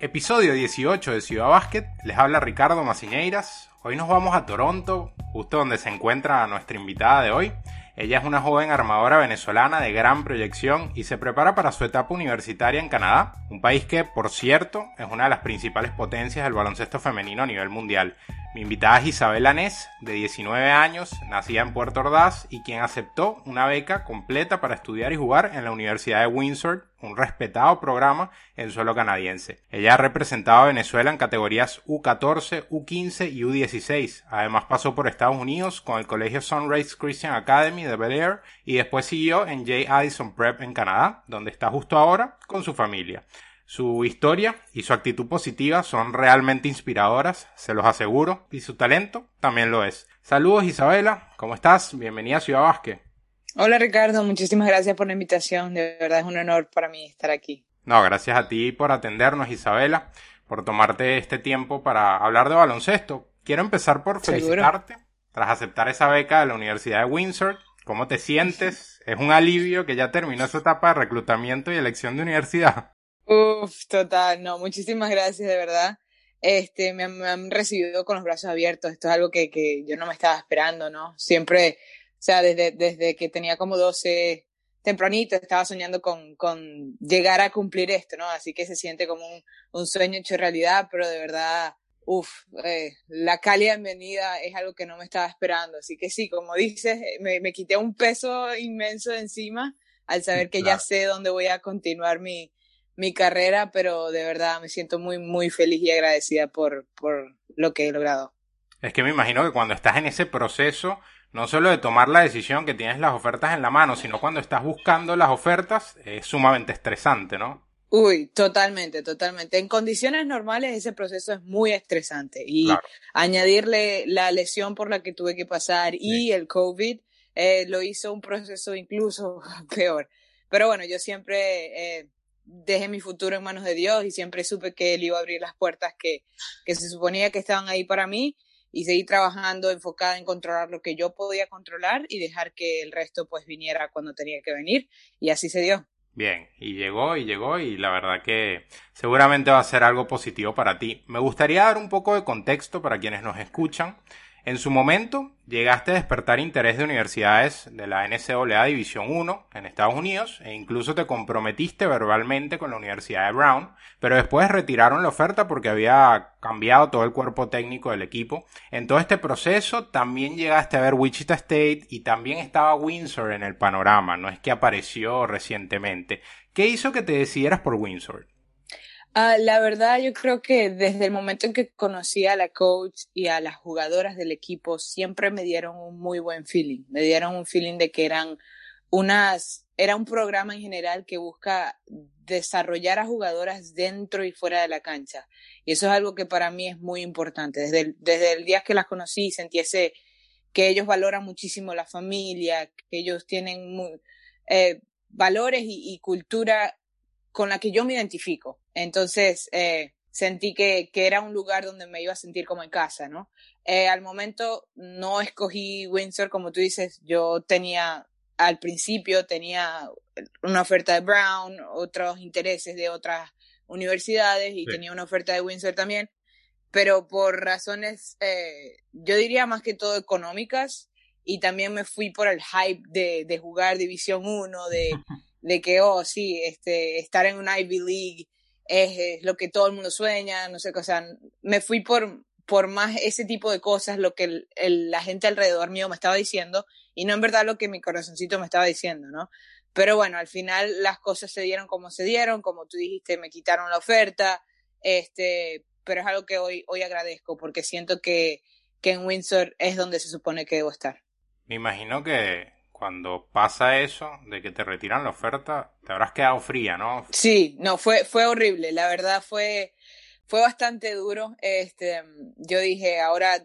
Episodio 18 de Ciudad Básquet, les habla Ricardo Maciñeiras. Hoy nos vamos a Toronto, justo donde se encuentra nuestra invitada de hoy. Ella es una joven armadora venezolana de gran proyección y se prepara para su etapa universitaria en Canadá, un país que, por cierto, es una de las principales potencias del baloncesto femenino a nivel mundial. Mi invitada es Isabela Ness, de 19 años, nacida en Puerto Ordaz y quien aceptó una beca completa para estudiar y jugar en la Universidad de Windsor, un respetado programa en suelo canadiense. Ella ha representado a Venezuela en categorías U14, U15 y U16. Además pasó por Estados Unidos con el colegio Sunrise Christian Academy de Bel Air y después siguió en J. Addison Prep en Canadá, donde está justo ahora con su familia. Su historia y su actitud positiva son realmente inspiradoras, se los aseguro, y su talento también lo es. Saludos Isabela, ¿cómo estás? Bienvenida a Ciudad Vázquez. Hola Ricardo, muchísimas gracias por la invitación, de verdad es un honor para mí estar aquí. No, gracias a ti por atendernos Isabela, por tomarte este tiempo para hablar de baloncesto. Quiero empezar por felicitarte tras aceptar esa beca de la Universidad de Windsor. ¿Cómo te sientes? Es un alivio que ya terminó su etapa de reclutamiento y elección de universidad. Uf, total, no, muchísimas gracias, de verdad. Este, me, han recibido con los brazos abiertos. Esto es algo que, que yo no me estaba esperando, ¿no? Siempre, o sea, desde, desde que tenía como 12, tempranito, estaba soñando con, con llegar a cumplir esto, ¿no? Así que se siente como un, un sueño hecho realidad, pero de verdad, uff, eh, la cálida bienvenida es algo que no me estaba esperando. Así que sí, como dices, me, me quité un peso inmenso de encima al saber que ya sé dónde voy a continuar mi, mi carrera, pero de verdad me siento muy, muy feliz y agradecida por, por lo que he logrado. Es que me imagino que cuando estás en ese proceso, no solo de tomar la decisión que tienes las ofertas en la mano, sino cuando estás buscando las ofertas, es sumamente estresante, ¿no? Uy, totalmente, totalmente. En condiciones normales ese proceso es muy estresante y añadirle la lesión por la que tuve que pasar y el COVID eh, lo hizo un proceso incluso peor. Pero bueno, yo siempre eh, dejé mi futuro en manos de Dios y siempre supe que Él iba a abrir las puertas que, que se suponía que estaban ahí para mí y seguir trabajando enfocada en controlar lo que yo podía controlar y dejar que el resto pues viniera cuando tenía que venir y así se dio. Bien, y llegó y llegó y la verdad que seguramente va a ser algo positivo para ti. Me gustaría dar un poco de contexto para quienes nos escuchan. En su momento, llegaste a despertar interés de universidades de la NCAA División 1 en Estados Unidos e incluso te comprometiste verbalmente con la Universidad de Brown, pero después retiraron la oferta porque había cambiado todo el cuerpo técnico del equipo. En todo este proceso también llegaste a ver Wichita State y también estaba Windsor en el panorama, no es que apareció recientemente. ¿Qué hizo que te decidieras por Windsor? Ah, la verdad, yo creo que desde el momento en que conocí a la coach y a las jugadoras del equipo, siempre me dieron un muy buen feeling. Me dieron un feeling de que eran unas, era un programa en general que busca desarrollar a jugadoras dentro y fuera de la cancha. Y eso es algo que para mí es muy importante. Desde el, desde el día que las conocí, sentí ese, que ellos valoran muchísimo la familia, que ellos tienen muy, eh, valores y cultura con la que yo me identifico. Entonces, eh, sentí que, que, era un lugar donde me iba a sentir como en casa, ¿no? Eh, al momento no escogí Windsor, como tú dices, yo tenía, al principio tenía una oferta de Brown, otros intereses de otras universidades y tenía una oferta de Windsor también, pero por razones, eh, yo diría más que todo económicas, y también me fui por el hype de, de jugar División 1, de, de que, oh, sí, este, estar en una Ivy League es, lo que todo el mundo sueña, no sé qué, o me fui por, por más ese tipo de cosas, lo que la gente alrededor mío me estaba diciendo, y no en verdad lo que mi corazoncito me estaba diciendo, ¿no? Pero bueno, al final las cosas se dieron como se dieron, como tú dijiste, me quitaron la oferta, este, pero es algo que hoy, hoy agradezco, porque siento que, que en Windsor es donde se supone que debo estar. Me imagino que cuando pasa eso, de que te retiran la oferta, te habrás quedado fría, ¿no? Sí, no, fue, fue horrible, la verdad fue, fue bastante duro. Este, yo dije, ahora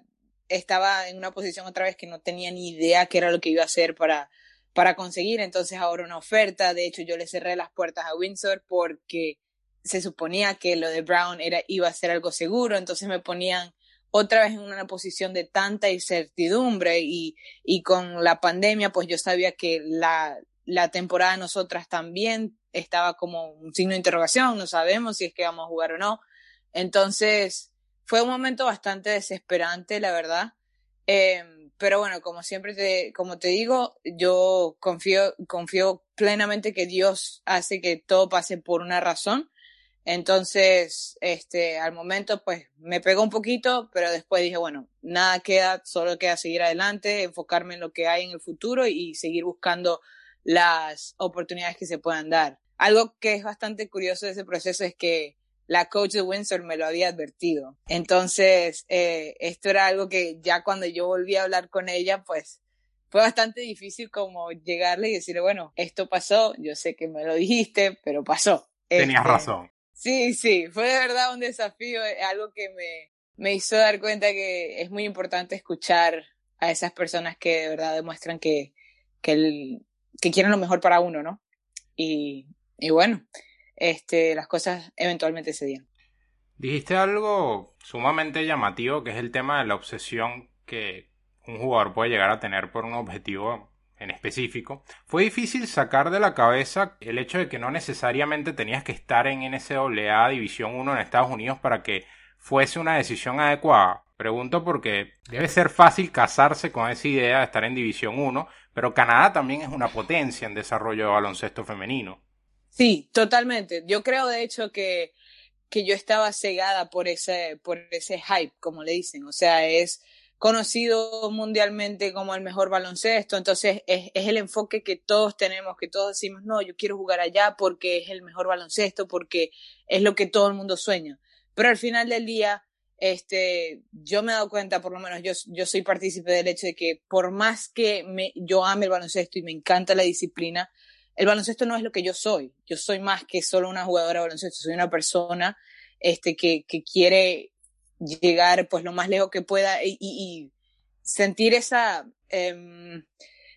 estaba en una posición otra vez que no tenía ni idea qué era lo que iba a hacer para, para conseguir, entonces ahora una oferta, de hecho yo le cerré las puertas a Windsor porque se suponía que lo de Brown era, iba a ser algo seguro, entonces me ponían otra vez en una posición de tanta incertidumbre y, y con la pandemia, pues yo sabía que la, la temporada de nosotras también estaba como un signo de interrogación, no sabemos si es que vamos a jugar o no. Entonces, fue un momento bastante desesperante, la verdad. Em, pero bueno, como siempre te, como te digo, yo confío, confío plenamente que Dios hace que todo pase por una razón. Entonces, este, al momento, pues, me pegó un poquito, pero después dije, bueno, nada queda, solo queda seguir adelante, enfocarme en lo que hay en el futuro y seguir buscando las oportunidades que se puedan dar. Algo que es bastante curioso de ese proceso es que la coach de Windsor me lo había advertido. Entonces, eh, esto era algo que ya cuando yo volví a hablar con ella, pues fue bastante difícil como llegarle y decirle, bueno, esto pasó, yo sé que me lo dijiste, pero pasó. Tenías este, razón. Sí, sí, fue de verdad un desafío, eh, algo que me, me hizo dar cuenta que es muy importante escuchar a esas personas que de verdad demuestran que, que, que quieren lo mejor para uno, ¿no? Y, y bueno, este, las cosas eventualmente se dieron. Dijiste algo sumamente llamativo, que es el tema de la obsesión que un jugador puede llegar a tener por un objetivo en específico. Fue difícil sacar de la cabeza el hecho de que no necesariamente tenías que estar en NCAA División 1 en Estados Unidos para que fuese una decisión adecuada. Pregunto porque debe ser fácil casarse con esa idea de estar en División 1, pero Canadá también es una potencia en desarrollo de baloncesto femenino. Sí, totalmente. Yo creo de hecho que, que yo estaba cegada por ese, por ese hype, como le dicen. O sea, es conocido mundialmente como el mejor baloncesto, entonces es, es, el enfoque que todos tenemos, que todos decimos, no, yo quiero jugar allá porque es el mejor baloncesto, porque es lo que todo el mundo sueña. Pero al final del día, este, yo me he dado cuenta, por lo menos yo, yo soy partícipe del hecho de que por más que me, yo ame el baloncesto y me encanta la disciplina, el baloncesto no es lo que yo soy. Yo soy más que solo una jugadora de baloncesto. Soy una persona este, que, que quiere llegar pues lo más lejos que pueda y, y, sentir esa, eh,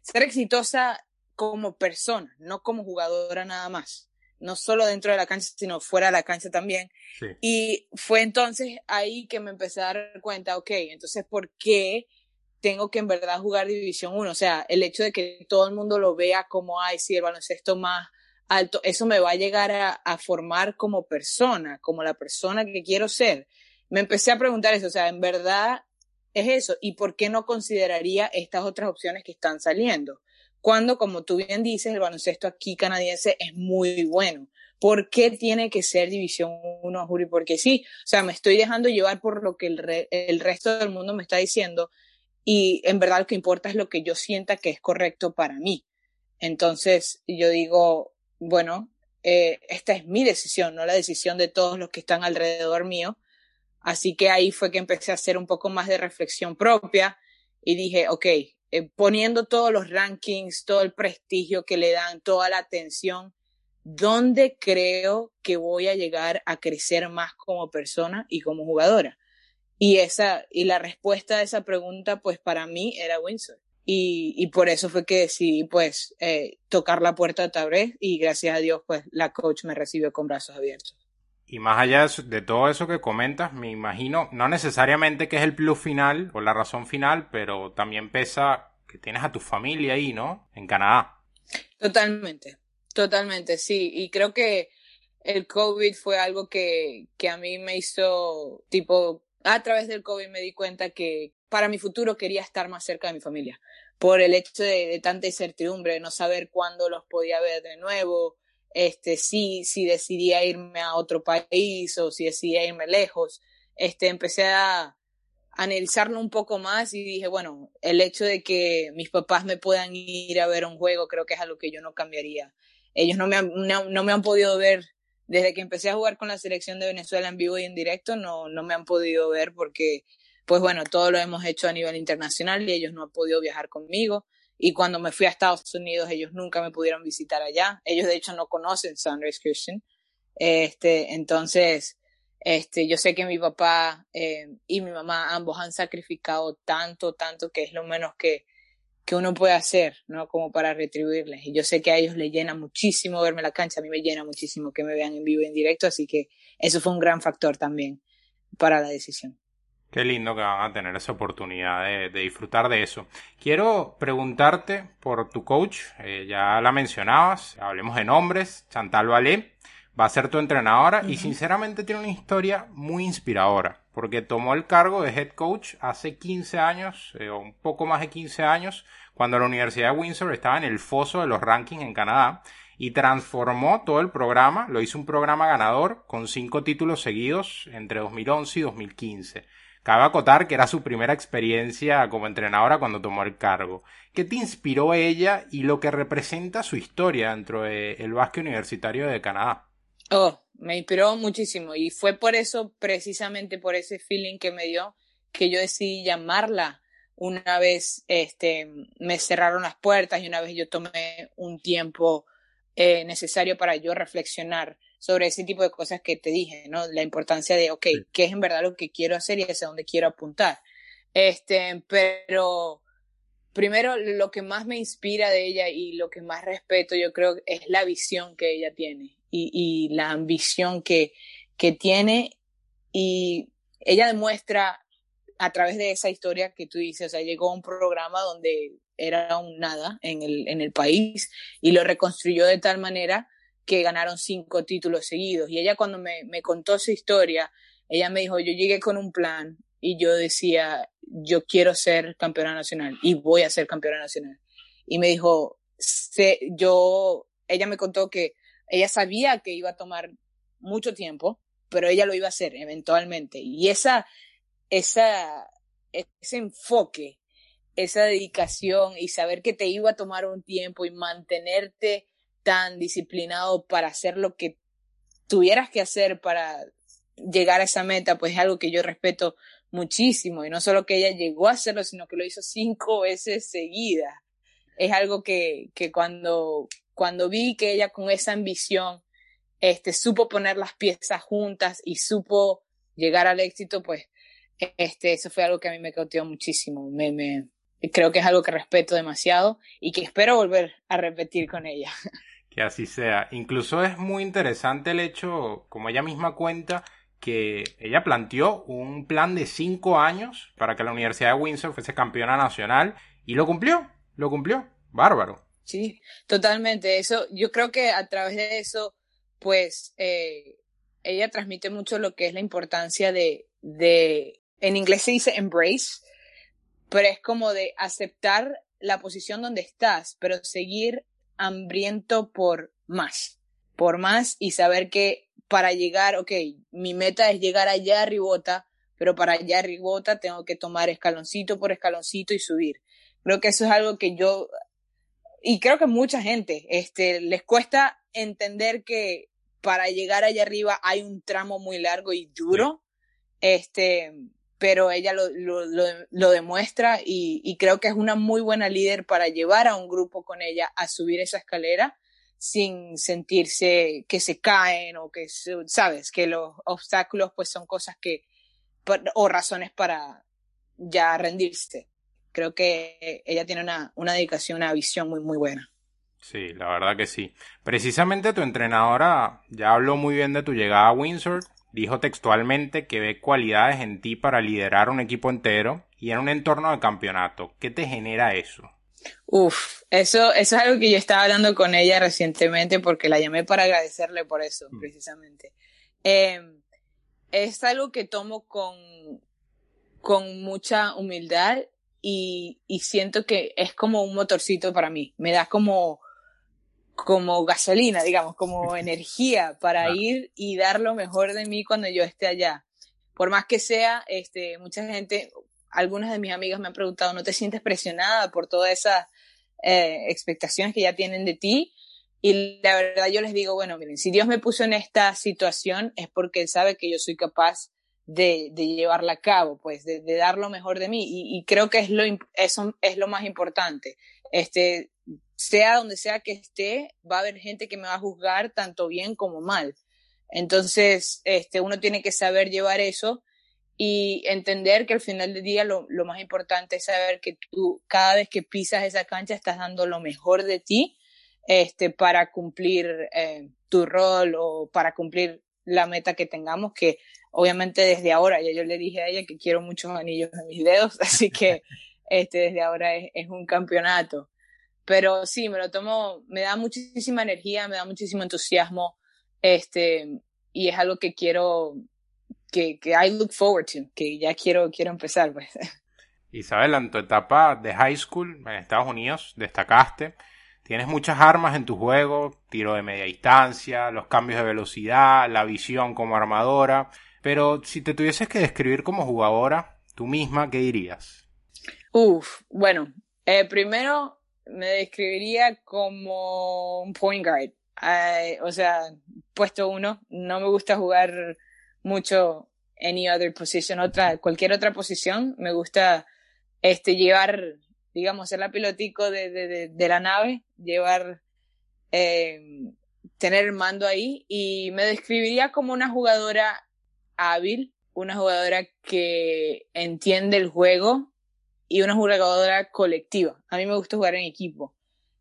ser exitosa como persona, no como jugadora nada más. No solo dentro de la cancha, sino fuera de la cancha también. Sí. Y fue entonces ahí que me empecé a dar cuenta, ok, entonces, ¿por qué tengo que en verdad jugar División 1. O sea, el hecho de que todo el mundo lo vea como, ay, sí, el baloncesto más alto, eso me va a llegar a, a, formar como persona, como la persona que quiero ser. Me empecé a preguntar eso, o sea, en verdad es eso. ¿Y por qué no consideraría estas otras opciones que están saliendo? Cuando, como tú bien dices, el baloncesto aquí canadiense es muy bueno. ¿Por qué tiene que ser División 1, Juri? Porque sí, o sea, me estoy dejando llevar por lo que el, re el resto del mundo me está diciendo y en verdad lo que importa es lo que yo sienta que es correcto para mí. Entonces yo digo, bueno, eh, esta es mi decisión, no la decisión de todos los que están alrededor mío. Así que ahí fue que empecé a hacer un poco más de reflexión propia y dije, ok, eh, poniendo todos los rankings, todo el prestigio que le dan, toda la atención, ¿dónde creo que voy a llegar a crecer más como persona y como jugadora? Y esa, y la respuesta a esa pregunta, pues para mí era Windsor. Y, y por eso fue que decidí, pues, eh, tocar la puerta de Tabré y gracias a Dios, pues, la coach me recibió con brazos abiertos. Y más allá de todo eso que comentas, me imagino, no necesariamente que es el plus final o la razón final, pero también pesa que tienes a tu familia ahí, ¿no? En Canadá. Totalmente, totalmente, sí. Y creo que el COVID fue algo que, que a mí me hizo, tipo, a través del COVID me di cuenta que para mi futuro quería estar más cerca de mi familia, por el hecho de, tanta incertidumbre, no saber cuándo los podía ver de nuevo, este, si, si decidía irme a otro país o si decidía irme lejos, este, empecé a analizarlo un poco más y dije, bueno, el hecho de que mis papás me puedan ir a ver un juego creo que es algo que yo no cambiaría. Ellos no me han, no, me han podido ver desde que empecé a jugar con la selección de Venezuela en vivo y en directo, no, no me han podido ver porque, pues bueno, todo lo hemos hecho a nivel internacional y ellos no han podido viajar conmigo. Y cuando me fui a Estados Unidos, ellos nunca me pudieron visitar allá. Ellos, de hecho, no conocen Sunrise Christian. Este, entonces, este, yo sé que mi papá eh, y mi mamá ambos han sacrificado tanto, tanto que es lo menos que, que uno puede hacer, ¿no? Como para retribuirles. Y yo sé que a ellos les llena muchísimo verme la cancha, a mí me llena muchísimo que me vean en vivo y en directo, así que eso fue un gran factor también para la decisión. Qué lindo que van a tener esa oportunidad de, de disfrutar de eso. Quiero preguntarte por tu coach, eh, ya la mencionabas, hablemos de nombres, Chantal Valé. va a ser tu entrenadora y sinceramente tiene una historia muy inspiradora porque tomó el cargo de head coach hace 15 años eh, o un poco más de 15 años cuando la Universidad de Windsor estaba en el foso de los rankings en Canadá y transformó todo el programa, lo hizo un programa ganador con cinco títulos seguidos entre 2011 y 2015. Cabe acotar que era su primera experiencia como entrenadora cuando tomó el cargo. ¿Qué te inspiró ella y lo que representa su historia dentro del básquet universitario de Canadá? Oh, me inspiró muchísimo y fue por eso, precisamente por ese feeling que me dio, que yo decidí llamarla. Una vez este, me cerraron las puertas y una vez yo tomé un tiempo eh, necesario para yo reflexionar sobre ese tipo de cosas que te dije, ¿no? La importancia de, ok, ¿qué es en verdad lo que quiero hacer y hacia dónde quiero apuntar? Este, pero primero lo que más me inspira de ella y lo que más respeto, yo creo, es la visión que ella tiene y, la ambición que, que tiene y ella demuestra a través de esa historia que tú dices, o sea, llegó a un programa donde era un nada en el, en el país y lo reconstruyó de tal manera que ganaron cinco títulos seguidos. Y ella cuando me, me contó su historia, ella me dijo, yo llegué con un plan y yo decía, yo quiero ser campeona nacional y voy a ser campeona nacional. Y me dijo, yo, ella me contó que ella sabía que iba a tomar mucho tiempo, pero ella lo iba a hacer eventualmente. Y esa, esa, ese enfoque, esa dedicación y saber que te iba a tomar un tiempo y mantenerte tan disciplinado para hacer lo que tuvieras que hacer para llegar a esa meta, pues es algo que yo respeto muchísimo. Y no solo que ella llegó a hacerlo, sino que lo hizo cinco veces seguidas. Es algo que, que cuando, cuando vi que ella con esa ambición este, supo poner las piezas juntas y supo llegar al éxito, pues este, eso fue algo que a mí me cautivó muchísimo. Me, me, creo que es algo que respeto demasiado y que espero volver a repetir con ella. Que así sea. Incluso es muy interesante el hecho, como ella misma cuenta, que ella planteó un plan de cinco años para que la Universidad de Windsor fuese campeona nacional y lo cumplió, lo cumplió. Bárbaro. Sí, totalmente. Eso, yo creo que a través de eso, pues, eh, ella transmite mucho lo que es la importancia de, de, en inglés se dice embrace, pero es como de aceptar la posición donde estás, pero seguir hambriento por más, por más y saber que para llegar, ok, mi meta es llegar allá a Ribota, pero para allá a Ribota tengo que tomar escaloncito por escaloncito y subir. Creo que eso es algo que yo y creo que mucha gente este, les cuesta entender que para llegar allá arriba hay un tramo muy largo y duro, este, pero ella lo, lo, lo, demuestra y, y, creo que es una muy buena líder para llevar a un grupo con ella a subir esa escalera sin sentirse que se caen o que, sabes, que los obstáculos pues son cosas que, o razones para ya rendirse creo que ella tiene una, una dedicación, una visión muy, muy buena. Sí, la verdad que sí. Precisamente tu entrenadora ya habló muy bien de tu llegada a Windsor. Dijo textualmente que ve cualidades en ti para liderar un equipo entero y en un entorno de campeonato. ¿Qué te genera eso? Uf, eso, eso es algo que yo estaba hablando con ella recientemente porque la llamé para agradecerle por eso, mm. precisamente. Em, es algo que tomo con, con mucha humildad y, y siento que es como un motorcito para mí. Me da como, como gasolina, digamos, como energía para ir y dar lo mejor de mí cuando yo esté allá. Por más que sea, este, mucha gente, algunas de mis amigas me han preguntado, ¿no te sientes presionada por todas esas eh, expectaciones que ya tienen de ti? Y la verdad yo les digo, bueno, miren, si Dios me puso en esta situación es porque Él sabe que yo soy capaz de, de llevarla a cabo, pues, de, de, dar lo mejor de mí. Y, y, creo que es lo, eso es lo más importante. Este, sea donde sea que esté, va a haber gente que me va a juzgar tanto bien como mal. Entonces, este, uno tiene que saber llevar eso y entender que al final del día lo, lo más importante es saber que tú cada vez que pisas esa cancha estás dando lo mejor de ti este, para cumplir eh, tu rol o para cumplir la meta que tengamos, que obviamente desde ahora, ya yo le dije a ella que quiero muchos anillos en mis dedos, así que este, desde ahora es, un campeonato. Pero sí, me lo tomo, me da muchísima energía, me da muchísimo entusiasmo Este, y es algo que quiero, que, que I look forward to, que ya quiero, quiero empezar, pues. Isabel, en tu etapa de high school en Estados Unidos destacaste. Tienes muchas armas en tu juego, tiro de media distancia, los cambios de velocidad, la visión como armadora. Pero si te tuvieses que describir como jugadora, tú misma, ¿qué dirías? Uf, bueno, eh, primero me describiría como un point guard. o sea, puesto uno. No me gusta jugar mucho any other position, otra, cualquier otra posición. Me gusta este, llevar, digamos, ser la pilotico de, de, de, la nave, llevar, eh, tener el mando ahí y me describiría como una jugadora hábil, una jugadora que entiende el juego y una jugadora colectiva. A mí me gusta jugar en equipo.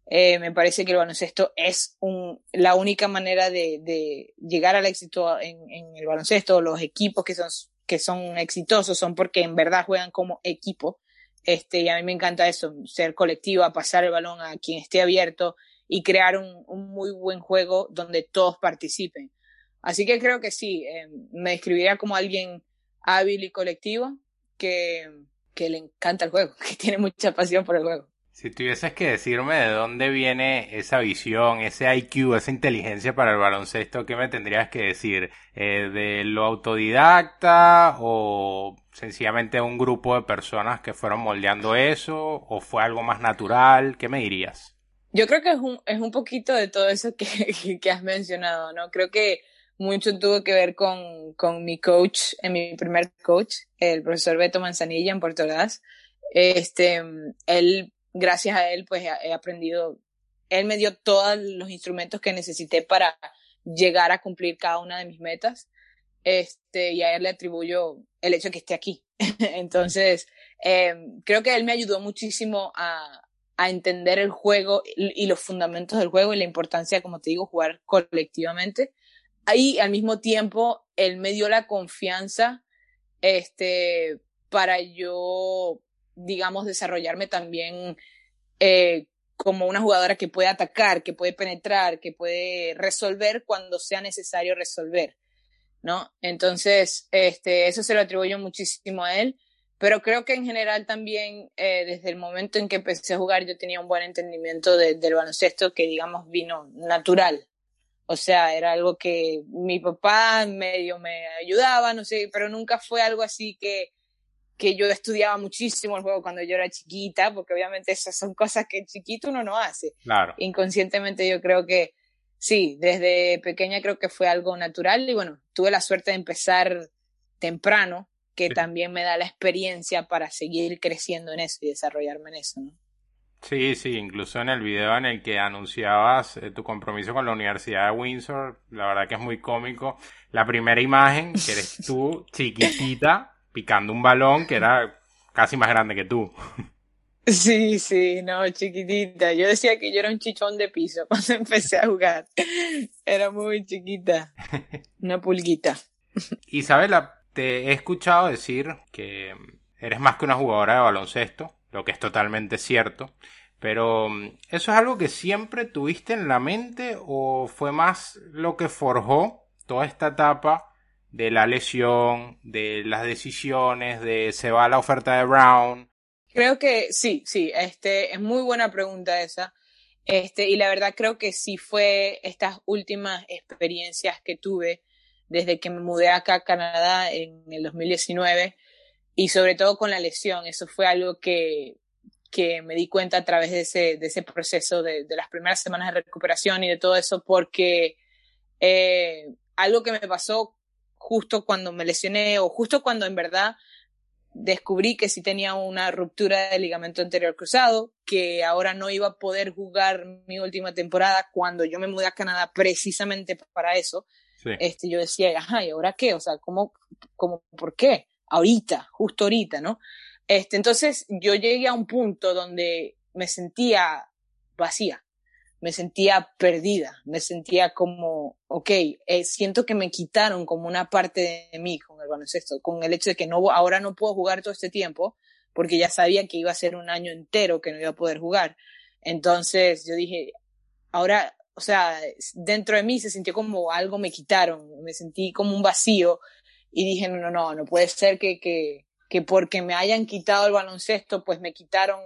Eh, me parece que el baloncesto es un, la única manera de, de llegar al éxito en, en, el baloncesto. Los equipos que son, que son exitosos son porque en verdad juegan como equipo. Este, y a mí me encanta eso, ser colectiva, pasar el balón a quien esté abierto y crear un, un muy buen juego donde todos participen. Así que creo que sí, eh, me describiría como alguien hábil y colectivo que, que le encanta el juego, que tiene mucha pasión por el juego. Si tuvieses que decirme de dónde viene esa visión, ese IQ, esa inteligencia para el baloncesto, ¿qué me tendrías que decir? Eh, ¿De lo autodidacta o sencillamente un grupo de personas que fueron moldeando eso o fue algo más natural? ¿Qué me dirías? Yo creo que es un, es un poquito de todo eso que, que has mencionado, ¿no? Creo que mucho tuvo que ver con, con mi coach, en mi primer coach, el profesor Beto Manzanilla en Puerto Ordaz. Este, él gracias a él, pues he aprendido, él me dio todos los instrumentos que necesité para llegar a cumplir cada una de mis metas. Este, y a él le atribuyo el hecho de que esté aquí. Entonces, eh, creo que él me ayudó muchísimo a, a entender el juego y, los fundamentos del juego y la importancia, como te digo, jugar colectivamente. Ahí, al mismo tiempo, él me dio la confianza, este, para yo digamos, desarrollarme también eh, como una jugadora que puede atacar, que puede penetrar, que puede resolver cuando sea necesario resolver, ¿no? Entonces, este, eso se lo atribuyo muchísimo a él, pero creo que en general también, eh, desde el momento en que empecé a jugar, yo tenía un buen entendimiento del baloncesto que, digamos, vino natural. O sea, era algo que mi papá medio me ayudaba, no sé, pero nunca fue algo así que, que yo estudiaba muchísimo el juego cuando yo era chiquita, porque obviamente esas son cosas que chiquito uno no hace. Claro. Inconscientemente yo creo que sí, desde pequeña creo que fue algo natural y bueno, tuve la suerte de empezar temprano, que también me da la experiencia para seguir creciendo en eso y desarrollarme en eso, ¿no? Sí, sí, incluso en el video en el que anunciabas eh, tu compromiso con la Universidad de Windsor, la verdad que es muy cómico. La primera imagen, que eres tú, chiquitita, picando un balón que era casi más grande que tú. Sí, sí, no, chiquitita. Yo decía que yo era un chichón de piso cuando empecé a jugar. Era muy chiquita. Una pulguita. Isabela, te he escuchado decir que eres más que una jugadora de baloncesto, lo que es totalmente cierto. Pero, ¿eso es algo que siempre tuviste en la mente o fue más lo que forjó toda esta etapa de la lesión, de las decisiones, de se va la oferta de Brown? Creo que sí, sí, este, es muy buena pregunta esa. Este, y la verdad creo que sí fue estas últimas experiencias que tuve desde que me mudé acá a Canadá en el 2019 y sobre todo con la lesión. Eso fue algo que, que me di cuenta a través de ese, de ese proceso de, de las primeras semanas de recuperación y de todo eso porque eh, algo que me pasó justo cuando me lesioné o justo cuando en verdad descubrí que sí tenía una ruptura del ligamento anterior cruzado, que ahora no iba a poder jugar mi última temporada cuando yo me mudé a Canadá precisamente para eso. Este, yo decía, ajá, ¿y ahora qué? O sea, ¿cómo, cómo, por qué? Ahorita, justo ahorita, ¿no? Este, entonces yo llegué a un punto donde me sentía vacía me sentía perdida, me sentía como, ok, eh, siento que me quitaron como una parte de mí con el baloncesto, con el hecho de que no, ahora no puedo jugar todo este tiempo, porque ya sabía que iba a ser un año entero que no iba a poder jugar. Entonces yo dije, ahora o sea, dentro de mí se sintió como algo me quitaron, me sentí como un vacío y dije, no, no, no, puede ser que, que, que porque me hayan quitado el baloncesto, pues me quitaron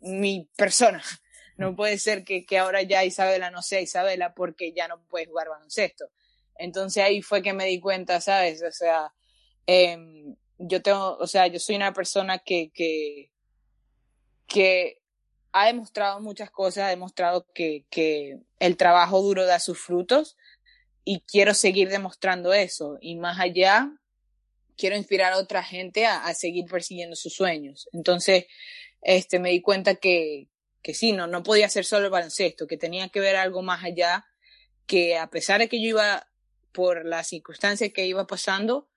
mi persona. No puede ser que, que ahora ya Isabela no sea Isabela porque ya no puede jugar baloncesto. Entonces ahí fue que me di cuenta, ¿sabes? O sea, eh, yo tengo, o sea, yo soy una persona que, que, que ha demostrado muchas cosas, ha demostrado que, que el trabajo duro da sus frutos y quiero seguir demostrando eso. Y más allá, quiero inspirar a otra gente a, seguir persiguiendo sus sueños. Entonces, este, me di cuenta que, que sí, no, no podía ser solo el baloncesto, que tenía que ver algo más allá, que a pesar de que yo iba por las circunstancias que iba pasando,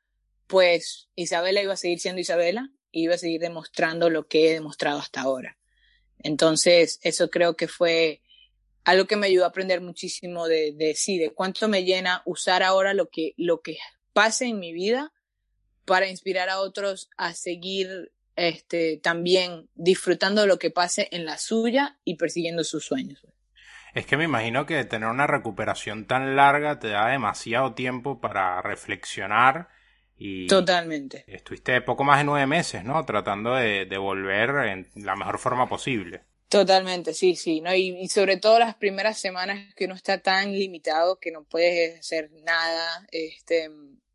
pues Isabela iba a seguir siendo Isabela y iba a seguir demostrando lo que he demostrado hasta ahora. Entonces, eso creo que fue algo que me ayudó a aprender muchísimo de, de sí, de cuánto me llena usar ahora lo que, lo que pase en mi vida para inspirar a otros a seguir este, también disfrutando de lo que pase en la suya y persiguiendo sus sueños. Es que me imagino que tener una recuperación tan larga te da demasiado tiempo para reflexionar y Totalmente. Estuviste poco más de nueve meses, ¿no? Tratando de, de volver en la mejor forma posible. Totalmente, sí, sí, ¿no? Y, sobre todo las primeras semanas que uno está tan limitado que no puedes hacer nada, este,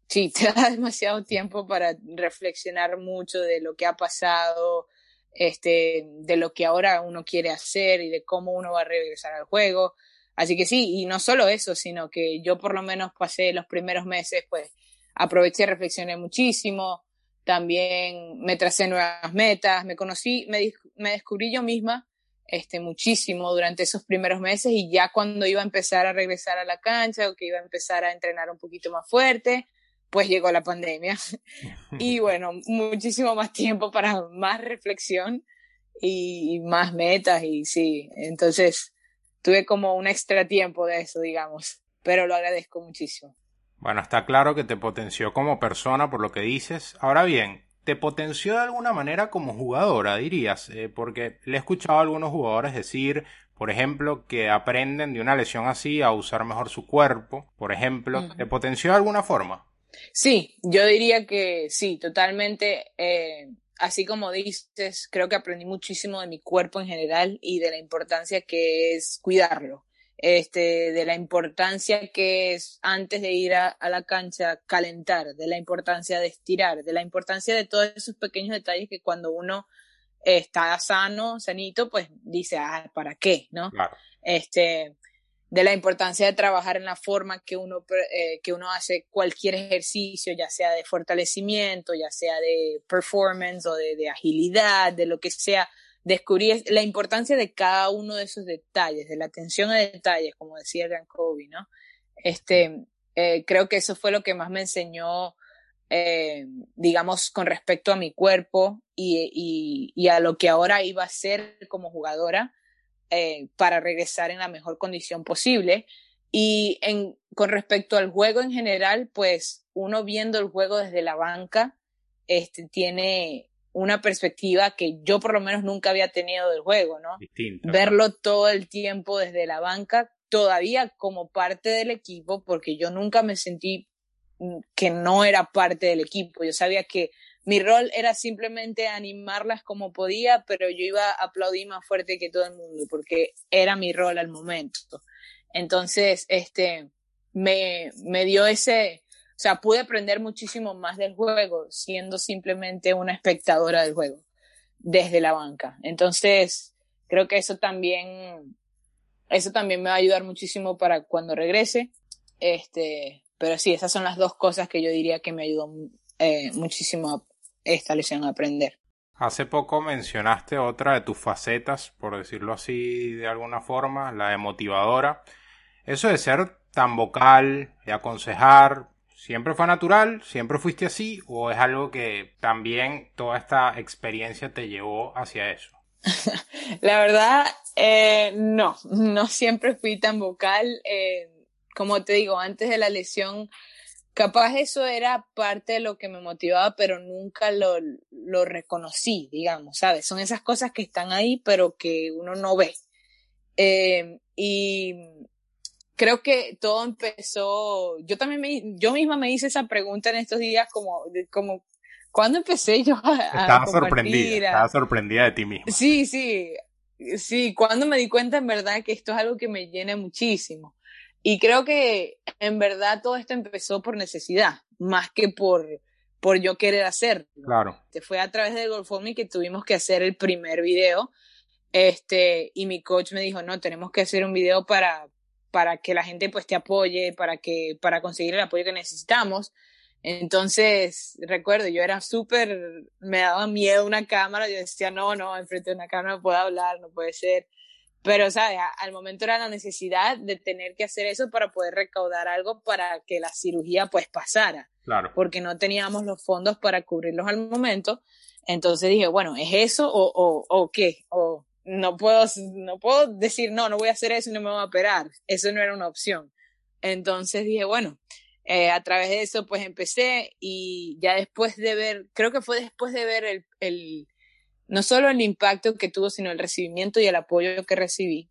sí, te da demasiado tiempo para reflexionar mucho de lo que ha pasado, este, de lo que ahora uno quiere hacer y de cómo uno va a regresar al juego. Así que sí, y no solo eso, sino que yo por lo menos pasé los primeros meses, pues, aproveché, reflexioné muchísimo, también me tracé nuevas metas, me conocí, me, me descubrí yo misma este, muchísimo durante esos primeros meses y ya cuando iba a empezar a regresar a la cancha o que iba a empezar a entrenar un poquito más fuerte, pues llegó la pandemia. y bueno, muchísimo más tiempo para más reflexión y, más metas y sí, entonces tuve como un extra tiempo de eso, digamos, pero lo agradezco muchísimo. Bueno, está claro que te potenció como persona por lo que dices. Ahora bien, ¿te potenció de alguna manera como jugadora, dirías? Eh, porque le he escuchado a algunos jugadores decir, por ejemplo, que aprenden de una lesión así a usar mejor su cuerpo, por ejemplo. Uh -huh. ¿Te potenció de alguna forma? Sí, yo diría que sí, totalmente. Eh, así como dices, creo que aprendí muchísimo de mi cuerpo en general y de la importancia que es cuidarlo este, de la importancia que es antes de ir a, a, la cancha calentar, de la importancia de estirar, de la importancia de todos esos pequeños detalles que cuando uno está sano, sanito, pues dice, ah, ¿para qué? ¿No? Claro. Este, de la importancia de trabajar en la forma que uno, eh, que uno hace cualquier ejercicio, ya sea de fortalecimiento, ya sea de performance o de, de agilidad, de lo que sea, descubrí la importancia de cada uno de esos detalles, de la atención a detalles, como decía gran Kobe, ¿no? Este, eh, creo que eso fue lo que más me enseñó, eh, digamos, con respecto a mi cuerpo y, a lo que ahora iba a ser como jugadora eh, para regresar en la mejor condición posible. Y con respecto al juego en general, pues uno viendo el juego desde la banca, este, tiene, una perspectiva que yo por lo menos nunca había tenido del juego, ¿no? Verlo todo el tiempo desde la banca, todavía como parte del equipo, porque yo nunca me sentí que no era parte del equipo. Yo sabía que mi rol era simplemente animarlas como podía, pero yo iba a aplaudir más fuerte que todo el mundo, porque era mi rol al momento. Entonces, este, me, me dio ese, o sea, pude aprender muchísimo más del juego siendo simplemente una espectadora del juego desde la banca. Entonces, creo que eso también, eso también me va a ayudar muchísimo para cuando regrese. Este, pero sí, esas son las dos cosas que yo diría que me ayudó eh, muchísimo esta lesión a aprender. Hace poco mencionaste otra de tus facetas, por decirlo así de alguna forma, la de motivadora. Eso de ser tan vocal, de aconsejar, ¿Siempre fue natural? ¿Siempre fuiste así? ¿O es algo que también toda esta experiencia te llevó hacia eso? La verdad, eh, no, no siempre fui tan vocal. Eh, como te digo, antes de la lesión, capaz eso era parte de lo que me motivaba, pero nunca lo, lo reconocí, digamos, ¿sabes? Son esas cosas que están ahí, pero que uno no ve. Eh, y creo que todo empezó, yo también me, yo misma me hice esa pregunta en estos días como, como ¿cuándo empecé yo a, estaba sorprendida, estaba sorprendida de ti misma. Sí, sí, sí, cuando me di cuenta en verdad que esto es algo que me llena muchísimo. Y creo que en verdad todo esto empezó por necesidad, más que por, por yo querer hacerlo. Claro. Fue a través de GoFundMe que tuvimos que hacer el primer video. Este, y mi coach me dijo, no, tenemos que hacer un video para, para que la gente pues te apoye, para que, para conseguir el apoyo que necesitamos. Entonces, recuerdo, yo era súper, me daba miedo una cámara, yo decía, no, no, enfrente de una cámara no puedo hablar, no puede ser. Pero, ¿sabes? Al momento era la necesidad de tener que hacer eso para poder recaudar algo para que la cirugía pues pasara. Claro. Porque no teníamos los fondos para cubrirlos al momento. Entonces dije, bueno, ¿es eso o, o, o qué? O no puedo, no puedo decir, no, no voy a hacer eso y no me voy a operar. Eso no era una opción. Entonces dije, bueno, eh, a través de eso pues empecé y ya después de ver, creo que fue después de ver el, el, no solo el impacto que tuvo, sino el recibimiento y el apoyo que recibí,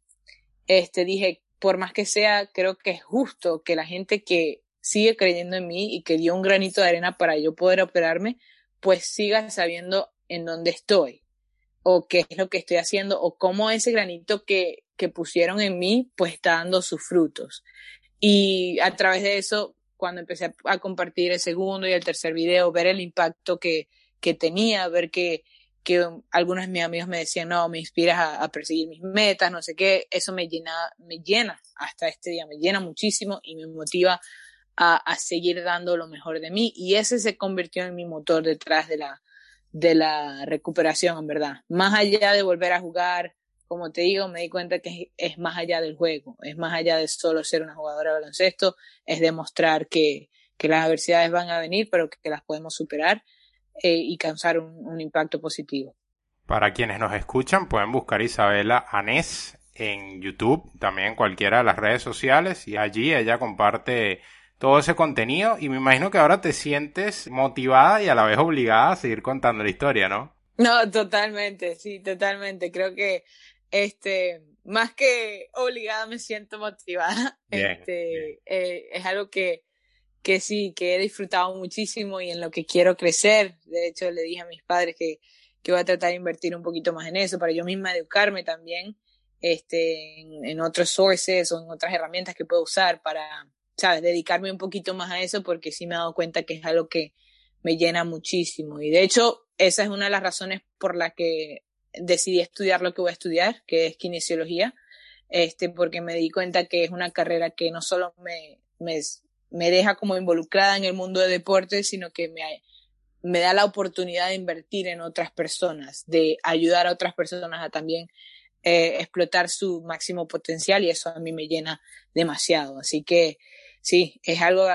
este, dije, por más que sea, creo que es justo que la gente que sigue creyendo en mí y que dio un granito de arena para yo poder operarme, pues siga sabiendo en dónde estoy o qué es lo que estoy haciendo o cómo ese granito que, que pusieron en mí pues está dando sus frutos. Y a través de eso cuando empecé a compartir el segundo y el tercer video, ver el impacto que, que tenía, ver que, que algunos de mis amigos me decían, no, me inspiras a, perseguir mis metas, no sé qué, eso me llena, me llena hasta este día, me llena muchísimo y me motiva a, a seguir dando lo mejor de mí y ese se convirtió en mi motor detrás de la, de la recuperación, en verdad. Más allá de volver a jugar, como te digo, me di cuenta que es, más allá del juego, es más allá de solo ser una jugadora de baloncesto, es demostrar que, que las adversidades van a venir, pero que, las podemos superar eh, y causar un, impacto positivo. Para quienes nos escuchan, pueden buscar Isabela Anés en YouTube, también cualquiera de las redes sociales, y allí ella comparte todo ese contenido, y me imagino que ahora te sientes motivada y a la vez obligada a seguir contando la historia, ¿no? No, totalmente, sí, totalmente. Creo que este, más que obligada me siento motivada. este, eh, es algo que, que sí, que he disfrutado muchísimo y en lo que quiero crecer. De hecho, le dije a mis padres que, que voy a tratar de invertir un poquito más en eso para yo misma educarme también este, en, en otros sources o en otras herramientas que puedo usar para, sabes, dedicarme un poquito más a eso porque sí me he dado cuenta que es algo que me llena muchísimo. Y de hecho, esa es una de las razones por las que decidí estudiar lo que voy a estudiar, que es kinesiología, este, porque me di cuenta que es una carrera que no solo me, me, me deja como involucrada en el mundo de deportes, sino que me, me da la oportunidad de invertir en otras personas, de ayudar a otras personas a también eh, explotar su máximo potencial y eso a mí me llena demasiado. Así que sí, es algo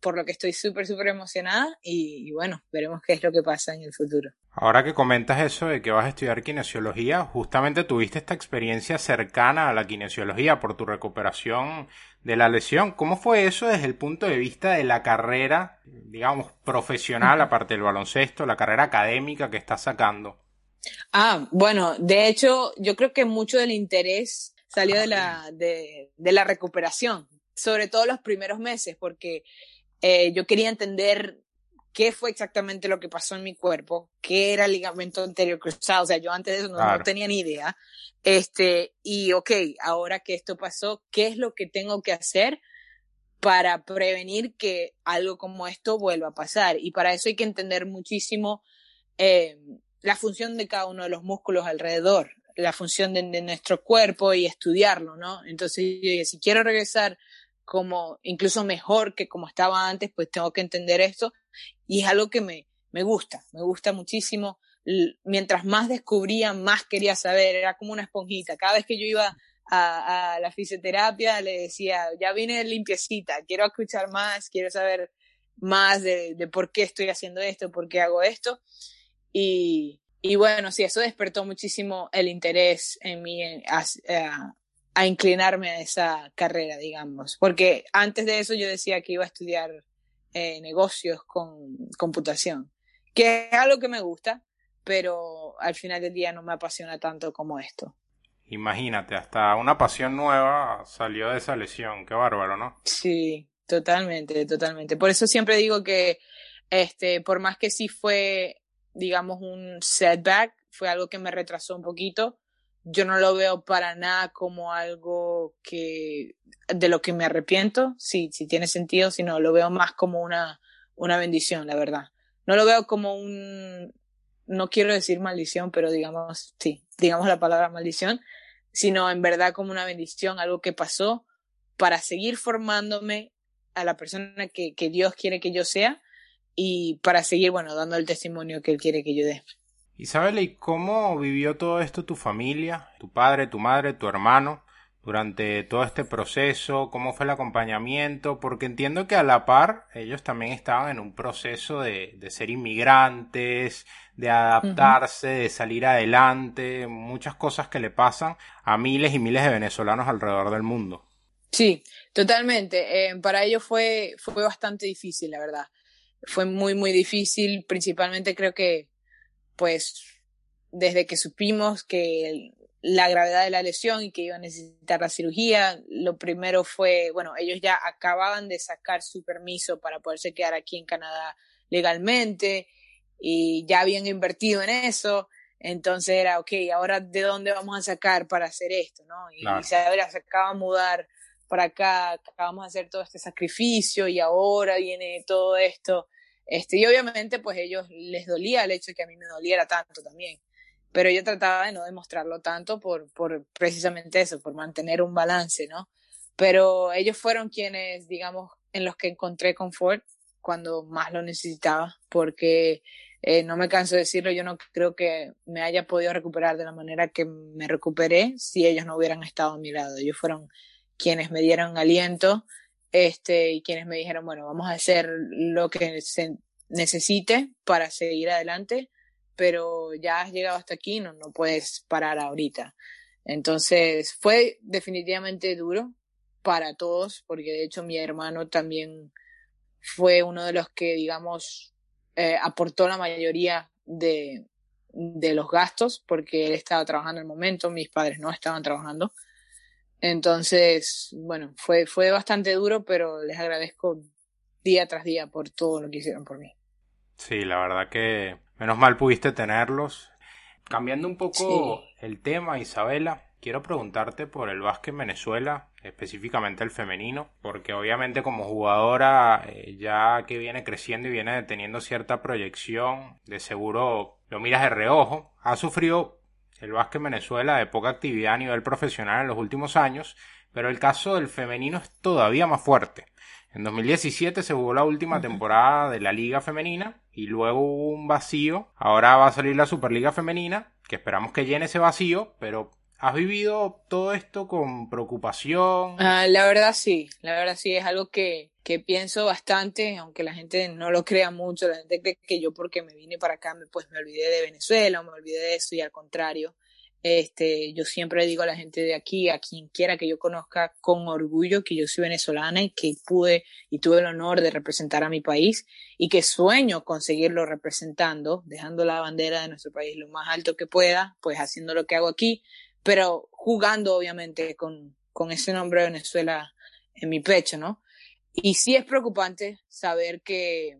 por lo que estoy súper, súper emocionada y, bueno, veremos qué es lo que pasa en el futuro. Ahora que comentas eso de que vas a estudiar kinesiología, justamente tuviste esta experiencia cercana a la kinesiología por tu recuperación de la lesión. ¿Cómo fue eso desde el punto de vista de la carrera, digamos, profesional, aparte del baloncesto, la carrera académica que estás sacando? Ah, bueno, de hecho, yo creo que mucho del interés salió de la, de, de la recuperación sobre todo los primeros meses, porque eh, yo quería entender qué fue exactamente lo que pasó en mi cuerpo, qué era el ligamento anterior cruzado, o sea, yo antes de eso no, tenía ni idea. Este, y ok, ahora que esto pasó, ¿qué es lo que tengo que hacer para prevenir que algo como esto vuelva a pasar? Y para eso hay que entender muchísimo eh, la función de cada uno de los músculos alrededor, la función de, de nuestro cuerpo y estudiarlo, ¿no? Entonces, yo dije, si quiero regresar como incluso mejor que como estaba antes, pues tengo que entender esto y es algo que me, me gusta, me gusta muchísimo. Mientras más descubría, más quería saber, era como una esponjita. Cada vez que yo iba a, la fisioterapia, le decía, ya vine limpiecita, quiero escuchar más, quiero saber más de, por qué estoy haciendo esto, por qué hago esto. Y, y bueno, sí, eso despertó muchísimo el interés en mí a inclinarme a esa carrera, digamos. Porque antes de eso yo decía que iba a estudiar eh, negocios con computación, que es algo que me gusta, pero al final del día no me apasiona tanto como esto. imagínate, hasta una pasión nueva salió de esa lesión, qué bárbaro, ¿no? Sí, totalmente, totalmente. Por eso siempre digo que, este, por más que sí fue, digamos, un setback, fue algo que me retrasó un poquito, yo no lo veo para nada como algo que de lo que me arrepiento, sí, sí tiene sentido, sino lo veo más como una, una bendición, la verdad. No lo veo como un, no quiero decir maldición, pero digamos, sí, digamos la palabra maldición, sino en verdad como una bendición, algo que pasó para seguir formándome a la persona que, que Dios quiere que yo sea y para seguir, bueno, dando el testimonio que Él quiere que yo dé. Isabel, ¿y cómo vivió todo esto tu familia, tu padre, tu madre, tu hermano, durante todo este proceso? ¿Cómo fue el acompañamiento? Porque entiendo que a la par ellos también estaban en un proceso de, de ser inmigrantes, de adaptarse, de salir adelante, muchas cosas que le pasan a miles y miles de venezolanos alrededor del mundo. Sí, totalmente. Eh, para ellos fue, fue bastante difícil, la verdad. Fue muy, muy difícil. Principalmente creo que pues desde que supimos que la gravedad de la lesión y que iba a necesitar la cirugía, lo primero fue, bueno, ellos ya acababan de sacar su permiso para poderse quedar aquí en Canadá legalmente y ya habían invertido en eso. Entonces era, ok, ahora de dónde vamos a sacar para hacer esto, ¿no? Y Isabela se acaba de mudar para acá, acabamos de hacer todo este sacrificio y ahora viene todo esto. Este, y obviamente, pues ellos les dolía el hecho de que a mí me doliera tanto también. Pero yo trataba de no demostrarlo tanto por, por precisamente eso, por mantener un balance, ¿no? Pero ellos fueron quienes, digamos, en los que encontré confort cuando más lo necesitaba, porque eh, no me canso de decirlo, yo no creo que me haya podido recuperar de la manera que me recuperé si ellos no hubieran estado a mi lado. Ellos fueron quienes me dieron aliento este, y quienes me dijeron, bueno, vamos a hacer lo que se necesite para seguir adelante, pero ya has llegado hasta aquí, no, no puedes parar ahorita. Entonces fue definitivamente duro para todos, porque de hecho mi hermano también fue uno de los que, digamos, eh, aportó la mayoría de, de los gastos, porque él estaba trabajando en el momento, mis padres no estaban trabajando. Entonces, bueno, fue, fue bastante duro, pero les agradezco día tras día por todo lo que hicieron por mí. Sí, la verdad que menos mal pudiste tenerlos. Cambiando un poco el tema, Isabela, quiero preguntarte por el básquet en Venezuela, específicamente el femenino, porque obviamente como jugadora eh, ya que viene creciendo y viene teniendo cierta proyección, de seguro lo miras de reojo, ha sufrido el básquet en Venezuela de poca actividad a nivel profesional en los últimos años, pero el caso del femenino es todavía más fuerte. En 2017 se jugó la última temporada de la Liga Femenina y luego hubo un vacío. Ahora va a salir la Superliga Femenina, que esperamos que llene ese vacío, pero ¿has vivido todo esto con preocupación? Ah, la verdad sí, la verdad sí, es algo que, que pienso bastante, aunque la gente no lo crea mucho, la gente cree que yo porque me vine para acá, pues me olvidé de Venezuela o me olvidé de eso y al contrario. Este, yo siempre digo a la gente de aquí, a quien quiera que yo conozca con orgullo que yo soy venezolana y que pude y tuve el honor de representar a mi país y que sueño conseguirlo representando, dejando la bandera de nuestro país lo más alto que pueda, pues haciendo lo que hago aquí, pero jugando obviamente con, con ese nombre de Venezuela en mi pecho, ¿no? Y sí es preocupante saber que,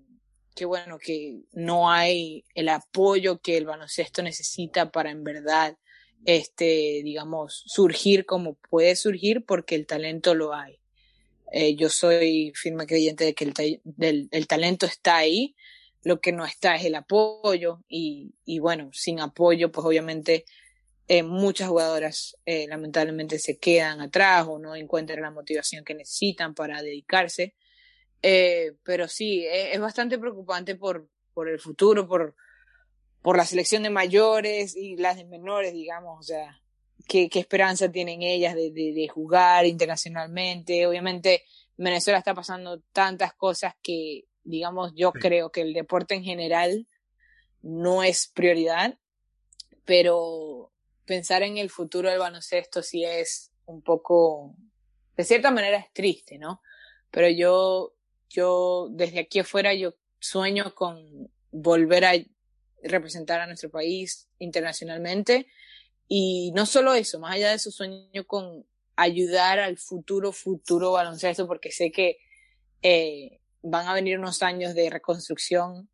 que bueno, que no hay el apoyo que el baloncesto necesita para en verdad este, digamos, surgir como puede surgir porque el talento lo hay. Eh, yo soy firme creyente de que el, el, talento está ahí, lo que no está es el apoyo y, y bueno, sin apoyo pues obviamente eh, muchas jugadoras eh, lamentablemente se quedan atrás o no encuentran la motivación que necesitan para dedicarse. pero sí, es, es bastante preocupante por, por el futuro, por, por la selección de mayores y las de menores, digamos, o sea, qué, qué esperanza tienen ellas de, de, jugar internacionalmente. Obviamente, Venezuela está pasando tantas cosas que, digamos, yo creo que el deporte en general no es prioridad, pero pensar en el futuro del baloncesto sí es un poco, de cierta manera es triste, ¿no? Pero yo, yo desde aquí afuera, yo sueño con volver a representar a nuestro país internacionalmente y no solo eso, más allá de eso, sueño con ayudar al futuro, futuro baloncesto, porque sé que eh, van a venir unos años de reconstrucción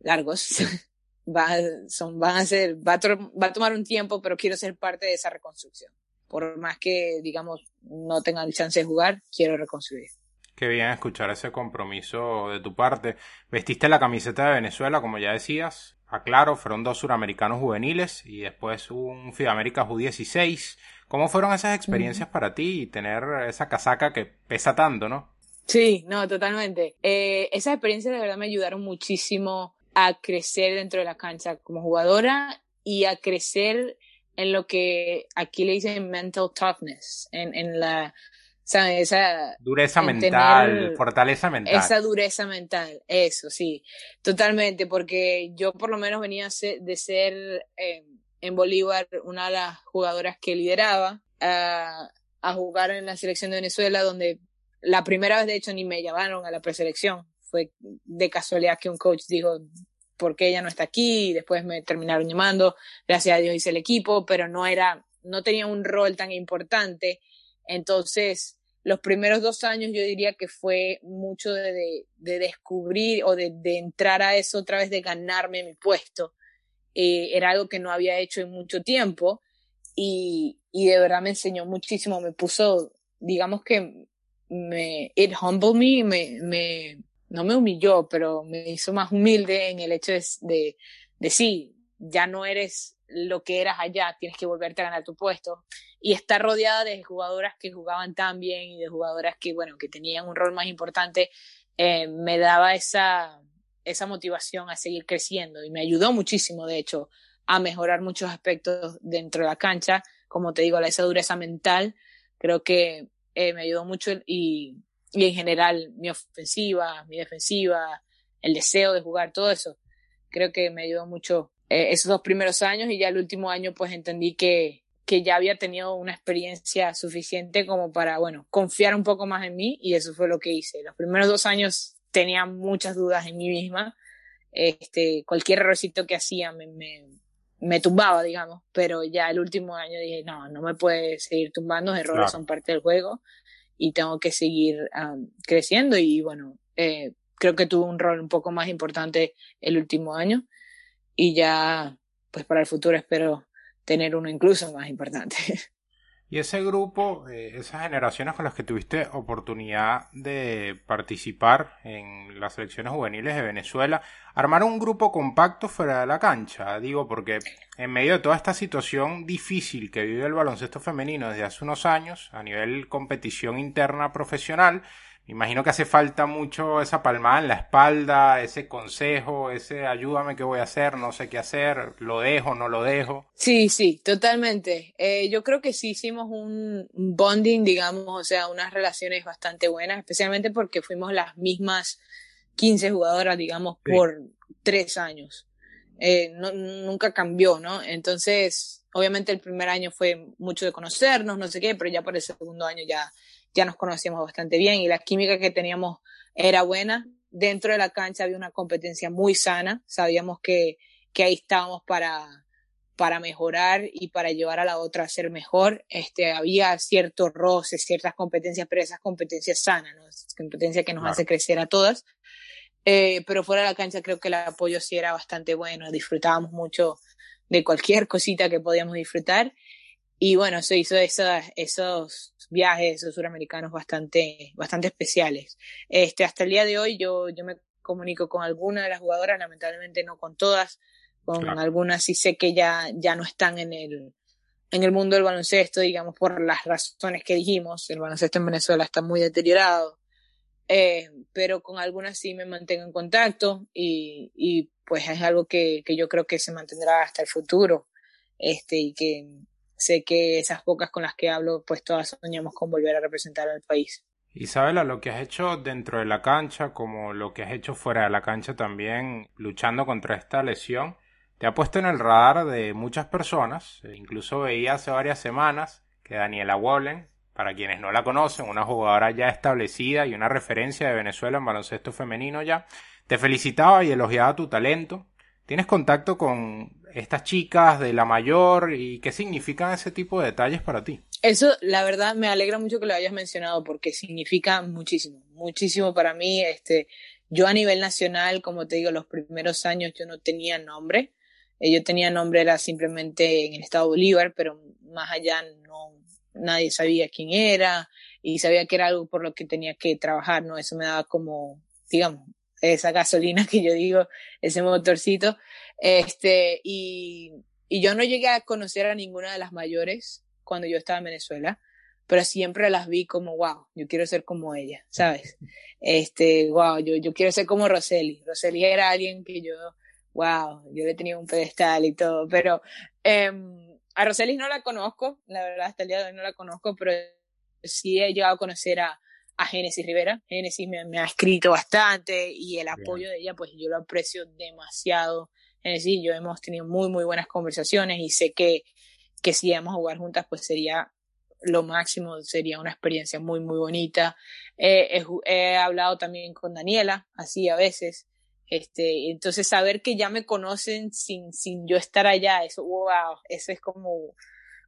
largos. va, son, van a ser, va a, va a tomar un tiempo, pero quiero ser parte de esa reconstrucción. Por más que, digamos, no tengan chance de jugar, quiero reconstruir. Qué bien escuchar ese compromiso de tu parte. Vestiste la camiseta de Venezuela, como ya decías. Aclaro, fueron dos suramericanos juveniles y después un Fidamérica U16. ¿Cómo fueron esas experiencias para ti y tener esa casaca que pesa tanto, no? Sí, no, totalmente. Eh, esas experiencias de verdad me ayudaron muchísimo a crecer dentro de la cancha como jugadora y a crecer en lo que aquí le dicen mental toughness, en, en la, esa dureza mental, fortaleza mental. Esa dureza mental, eso sí, totalmente, porque yo por lo menos venía de ser eh, en Bolívar una de las jugadoras que lideraba a, a jugar en la selección de Venezuela, donde la primera vez de hecho ni me llamaron a la preselección, de casualidad que un coach dijo, ¿por qué ella no está aquí? Y después me terminaron llamando, gracias a Dios hice el equipo, pero no era, no tenía un rol tan importante. Entonces, los primeros dos años yo diría que fue mucho de, de, descubrir o de, de, entrar a eso otra vez, de ganarme mi puesto. Eh, era algo que no había hecho en mucho tiempo y, y de verdad me enseñó muchísimo, me puso, digamos que me, it humbled me, no me humilló, pero me hizo más humilde en el hecho de, de, sí, ya no eres lo que eras allá, tienes que volverte a ganar tu puesto. Y estar rodeada de jugadoras que jugaban tan bien y de jugadoras que, bueno, que tenían un rol más importante, eh, me daba esa, esa motivación a seguir creciendo y me ayudó muchísimo, de hecho, a mejorar muchos aspectos dentro de la cancha. Como te digo, la esa dureza mental, creo que eh, me ayudó mucho y, y en general mi ofensiva, mi defensiva, el deseo de jugar, todo eso, creo que me ayudó mucho eh, esos dos primeros años y ya el último año pues entendí que, que ya había tenido una experiencia suficiente como para, bueno, confiar un poco más en mí y eso fue lo que hice. Los primeros dos años tenía muchas dudas en mí misma. Este, cualquier errorcito que hacía me, me, me tumbaba, digamos, pero ya el último año dije, no, no me puede seguir tumbando, los errores son parte del juego y tengo que seguir creciendo y bueno, eh, creo que tuve un rol un poco más importante el último año y ya pues para el futuro espero tener uno incluso más importante. Y ese grupo, eh, esas generaciones con las que tuviste oportunidad de participar en las selecciones juveniles de Venezuela, armaron un grupo compacto fuera de la cancha, digo, porque en medio de toda esta situación difícil que vive el baloncesto femenino desde hace unos años, a nivel competición interna profesional, imagino que hace falta mucho esa palmada en la espalda, ese consejo, ese ayúdame qué voy a hacer, no sé qué hacer, lo dejo, no lo dejo. Sí, sí, totalmente. Eh, yo creo que sí hicimos un bonding, digamos, o sea, unas relaciones bastante buenas, especialmente porque fuimos las mismas 15 jugadoras, digamos, por tres años. Eh, no, nunca cambió, ¿no? Entonces, obviamente el primer año fue mucho de conocernos, no sé qué, pero ya por el segundo año ya ya nos conocíamos bastante bien y la química que teníamos era buena. Dentro de la cancha había una competencia muy sana, sabíamos que, que ahí estábamos para, para mejorar y para llevar a la otra a ser mejor. Este, había ciertos roces, ciertas competencias, pero esas competencias sanas, ¿no? competencia que nos hace crecer a todas. Eh, pero fuera de la cancha creo que el apoyo sí era bastante bueno, disfrutábamos mucho de cualquier cosita que podíamos disfrutar y bueno, se hizo esos viajes, esos suramericanos bastante, bastante especiales. Este, hasta el día de hoy yo, yo me comunico con algunas de las jugadoras, lamentablemente no con todas, con algunas sí sé que ya, ya no están en el, en el mundo del baloncesto, digamos, por las razones que dijimos. El baloncesto en Venezuela está muy deteriorado. Eh, pero con algunas sí me mantengo en contacto y, y pues es algo que, que yo creo que se mantendrá hasta el futuro. Este, y que, sé que esas pocas con las que hablo, pues todas soñamos con volver a representar al país. Isabela, lo que has hecho dentro de la cancha, como lo que has hecho fuera de la cancha también, luchando contra esta lesión, te ha puesto en el radar de muchas personas. E incluso veía hace varias semanas que Daniela Wallen, para quienes no la conocen, una jugadora ya establecida y una referencia de Venezuela en baloncesto femenino ya, te felicitaba y elogiaba tu talento ¿Tienes contacto con estas chicas de la mayor y qué significan ese tipo de detalles para ti? Eso, la verdad, me alegra mucho que lo hayas mencionado porque significa muchísimo, muchísimo para mí. Este, yo a nivel nacional, como te digo, los primeros años yo no tenía nombre. Eh, yo tenía nombre, era simplemente en el estado Bolívar, pero más allá no, nadie sabía quién era y sabía que era algo por lo que tenía que trabajar, ¿no? Eso me daba como, digamos, esa gasolina que yo digo, ese motorcito. Este, y, y yo no llegué a conocer a ninguna de las mayores cuando yo estaba en Venezuela, pero siempre las vi como, wow, yo quiero ser como ella, ¿sabes? Este, wow, yo, yo quiero ser como Roseli. Roseli era alguien que yo, wow, yo le tenía un pedestal y todo, pero eh, a Roseli no la conozco, la verdad, hasta el día de hoy no la conozco, pero sí he llegado a conocer a, a Génesis Rivera. Génesis me, me, ha escrito bastante y el apoyo de ella, pues yo lo aprecio demasiado. Génesis yo hemos tenido muy, muy buenas conversaciones y sé que que si íbamos a jugar juntas, pues sería lo máximo, sería una experiencia muy, muy bonita. Eh, he, he, hablado también con Daniela, así a veces. Este, entonces saber que ya me conocen sin, sin yo estar allá, eso, wow, eso es como,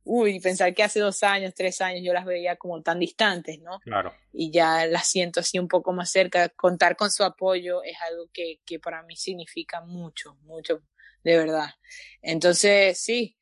uy, pensar que hace dos años, tres años yo las veía como tan distantes, ¿no? Claro. Y ya las siento así un poco más cerca. Contar con su apoyo es algo que, que para mí significa mucho, mucho, de verdad. Entonces, sí,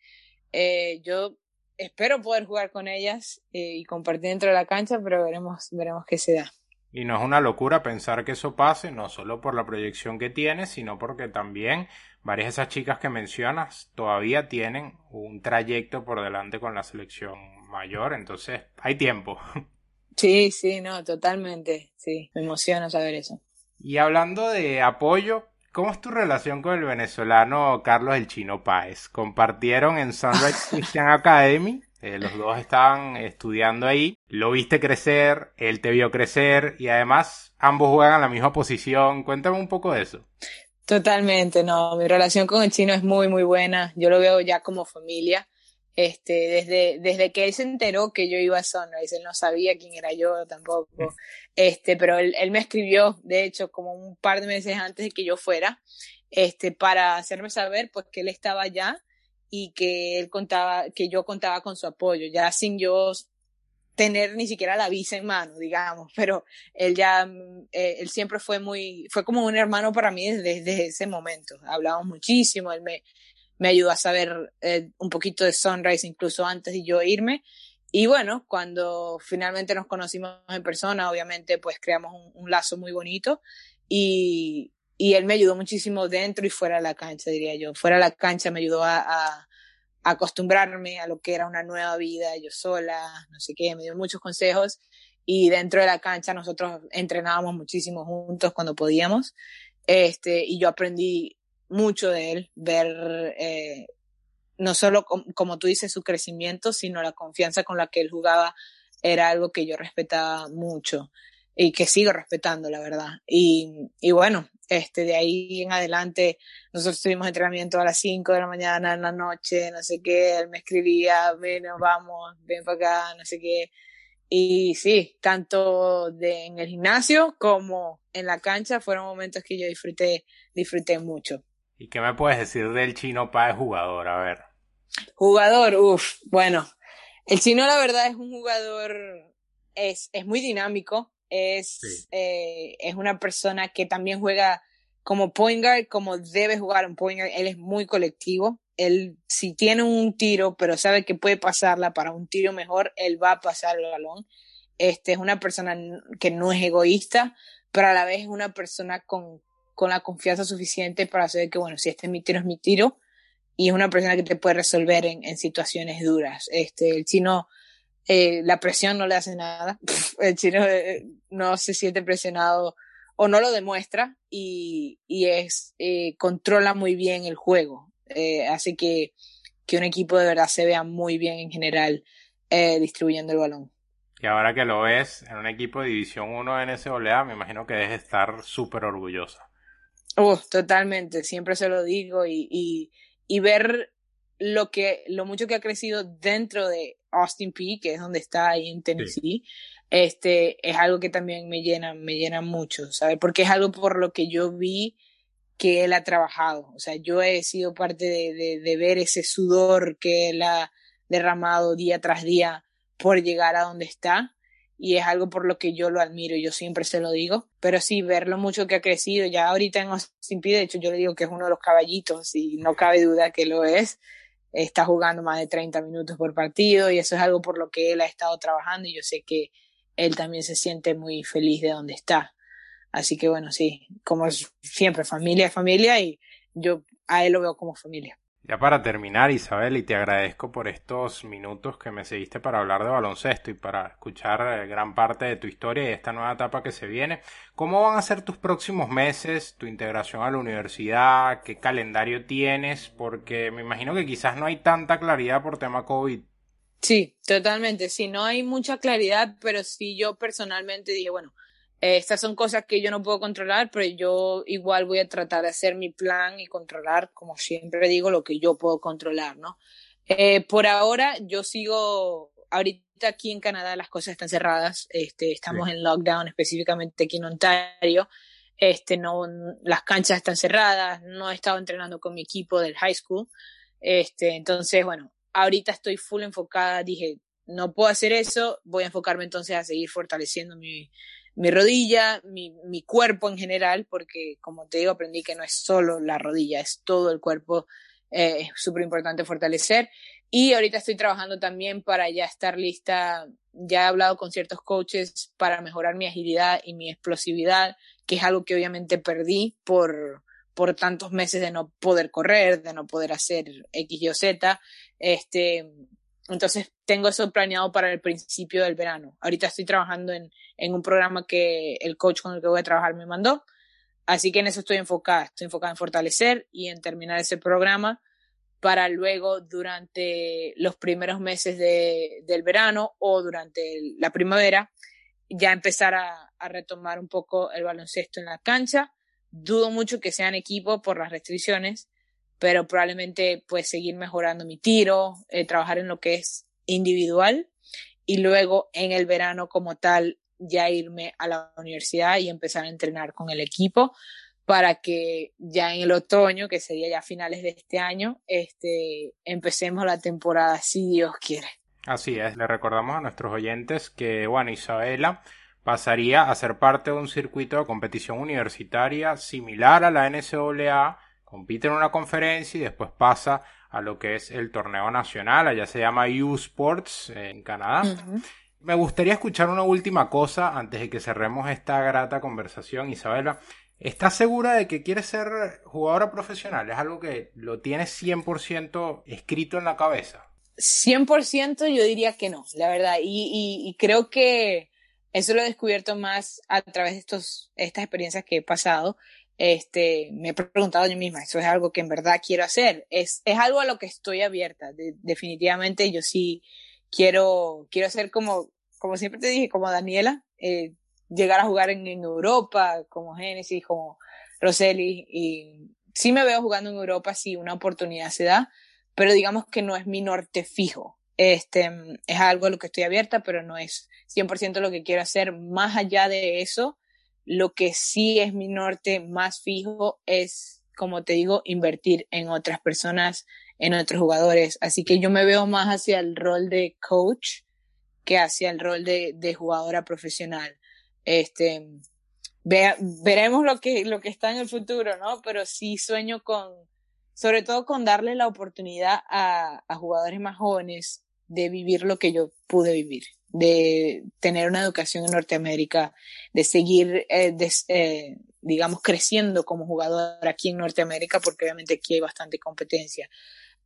eh, yo espero poder jugar con ellas eh, y compartir dentro de la cancha, pero veremos, veremos qué se da. Y no es una locura pensar que eso pase, no solo por la proyección que tienes, sino porque también varias de esas chicas que mencionas todavía tienen un trayecto por delante con la selección mayor, entonces hay tiempo. Sí, sí, no, totalmente, sí, me emociona saber eso. Y hablando de apoyo, ¿Cómo es tu relación con el venezolano Carlos el Chino Páez? Compartieron en Sunrise Christian Academy, eh, los dos estaban estudiando ahí, lo viste crecer, él te vio crecer y además ambos juegan la misma posición. Cuéntame un poco de eso. Totalmente, no, mi relación con el chino es muy, muy buena, yo lo veo ya como familia. Este, desde, desde que él se enteró que yo iba a Sunrise, él no sabía quién era yo tampoco, este, pero él, él me escribió, de hecho, como un par de meses antes de que yo fuera, este, para hacerme saber, pues, que él estaba allá y que él contaba, que yo contaba con su apoyo, ya sin yo tener ni siquiera la visa en mano, digamos, pero él ya, eh, él siempre fue muy, fue como un hermano para mí desde, ese momento. Hablamos muchísimo, él me, me ayudó a saber eh, un poquito de Sunrise incluso antes de yo irme. Y bueno, cuando finalmente nos conocimos en persona, obviamente pues creamos un, lazo muy bonito y, y, él me ayudó muchísimo dentro y fuera de la cancha, diría yo. Fuera de la cancha me ayudó a acostumbrarme a lo que era una nueva vida, yo sola, no sé qué, me dio muchos consejos y dentro de la cancha nosotros entrenábamos muchísimo juntos cuando podíamos. Este, y yo aprendí mucho de él, ver eh, no solo com, como tú dices su crecimiento, sino la confianza con la que él jugaba era algo que yo respetaba mucho y que sigo respetando, la verdad. Y, y bueno, este, de ahí en adelante, nosotros tuvimos entrenamiento a las 5 de la mañana, en la noche, no sé qué, él me escribía, ven, vamos, ven para acá, no sé qué. Y sí, tanto de, en el gimnasio como en la cancha fueron momentos que yo disfruté, disfruté mucho. ¿Y qué me puedes decir del chino para jugador? A ver. Jugador, uff, bueno. El chino, la verdad, es un jugador, es, es muy dinámico, es, sí. eh, es una persona que también juega como point guard, como debe jugar un point guard. Él es muy colectivo. Él, si tiene un tiro, pero sabe que puede pasarla para un tiro mejor, él va a pasar el balón. Este es una persona que no es egoísta, pero a la vez es una persona con, con la confianza suficiente para saber que, bueno, si este es mi tiro, es mi tiro. Y es una persona que te puede resolver en, en situaciones duras. Este, el chino, eh, la presión no le hace nada. El chino eh, no se siente presionado o no lo demuestra y, y es, eh, controla muy bien el juego. Eh, hace que, que un equipo de verdad se vea muy bien en general eh, distribuyendo el balón. Y ahora que lo ves en un equipo de División 1 en ese NCAA, me imagino que debes estar súper orgullosa. Uh, totalmente, siempre se lo digo y, y, y, ver lo que, lo mucho que ha crecido dentro de Austin P, que es donde está ahí en Tennessee, sí. este, es algo que también me llena, me llena mucho, ¿sabes? Porque es algo por lo que yo vi que él ha trabajado. O sea, yo he sido parte de, de, ver ese sudor que él ha derramado día tras día por llegar a donde está y es algo por lo que yo lo admiro, yo siempre se lo digo, pero sí, ver lo mucho que ha crecido, ya ahorita en Austin de hecho yo le digo que es uno de los caballitos y no cabe duda que lo es, está jugando más de 30 minutos por partido y eso es algo por lo que él ha estado trabajando y yo sé que él también se siente muy feliz de donde está. Así que bueno, sí, como siempre, familia es familia y yo a él lo veo como familia. Ya para terminar, Isabel, y te agradezco por estos minutos que me seguiste para hablar de baloncesto y para escuchar eh, gran parte de tu historia y esta nueva etapa que se viene. ¿Cómo van a ser tus próximos meses, tu integración a la universidad? ¿Qué calendario tienes? Porque me imagino que quizás no hay tanta claridad por tema COVID. Sí, totalmente. Sí, no hay mucha claridad, pero sí yo personalmente dije, bueno, eh, estas son cosas que yo no puedo controlar, pero yo igual voy a tratar de hacer mi plan y controlar, como siempre digo, lo que yo puedo controlar, ¿no? Eh, por ahora yo sigo, ahorita aquí en Canadá las cosas están cerradas, este, estamos en lockdown específicamente aquí en Ontario, este, no, las canchas están cerradas, no he estado entrenando con mi equipo del high school, este, entonces, bueno, ahorita estoy full enfocada, dije, no puedo hacer eso, voy a enfocarme entonces a seguir fortaleciendo mi, mi rodilla, mi, mi, cuerpo en general, porque como te digo, aprendí que no es solo la rodilla, es todo el cuerpo, eh, es súper importante fortalecer. Y ahorita estoy trabajando también para ya estar lista, ya he hablado con ciertos coaches para mejorar mi agilidad y mi explosividad, que es algo que obviamente perdí por, por tantos meses de no poder correr, de no poder hacer X, Y o Z. Este, entonces tengo eso planeado para el principio del verano. Ahorita estoy trabajando en, un programa que el coach con el que voy a trabajar me mandó. Así que en eso estoy enfocada. Estoy enfocada en fortalecer y en terminar ese programa para luego durante los primeros meses de, del verano o durante la primavera ya empezar a, a, retomar un poco el baloncesto en la cancha. Dudo mucho que sean equipo por las restricciones, pero probablemente pues seguir mejorando mi tiro, eh, trabajar en lo que es individual y luego en el verano como tal ya irme a la universidad y empezar a entrenar con el equipo para que ya en el otoño, que sería ya finales de este año, este, empecemos la temporada si Dios quiere. Así es, le recordamos a nuestros oyentes que, bueno, Isabela pasaría a ser parte de un circuito de competición universitaria similar a la NCAA compite en una conferencia y después pasa a lo que es el torneo nacional, allá se llama U Sports en Canadá. Me gustaría escuchar una última cosa antes de que cerremos esta grata conversación, Isabela. ¿Estás segura de que quieres ser jugadora profesional? ¿Es algo que lo tienes 100% escrito en la cabeza? 100% yo diría que no, la verdad. Y, y, creo que eso lo he descubierto más a través de estos, estas experiencias que he pasado este, me he preguntado yo misma, ¿eso es algo que en verdad quiero hacer? Es, es algo a lo que estoy abierta. definitivamente yo sí quiero, quiero ser como, como siempre te dije, como Daniela, eh, llegar a jugar en, en, Europa, como Genesis, como Roseli, y sí me veo jugando en Europa si una oportunidad se da, pero digamos que no es mi norte fijo. Este, es algo a lo que estoy abierta, pero no es 100% lo que quiero hacer. Más allá de eso, lo que sí es mi norte más fijo es, como te digo, invertir en otras personas, en otros jugadores. Así que yo me veo más hacia el rol de coach que hacia el rol de, de jugadora profesional. Este, veremos lo que, lo que está en el futuro, ¿no? Pero sí sueño con, sobre todo con darle la oportunidad a, a jugadores más jóvenes de vivir lo que yo pude vivir de tener una educación en Norteamérica, de seguir, eh, eh, digamos, creciendo como jugador aquí en Norteamérica, porque obviamente aquí hay bastante competencia.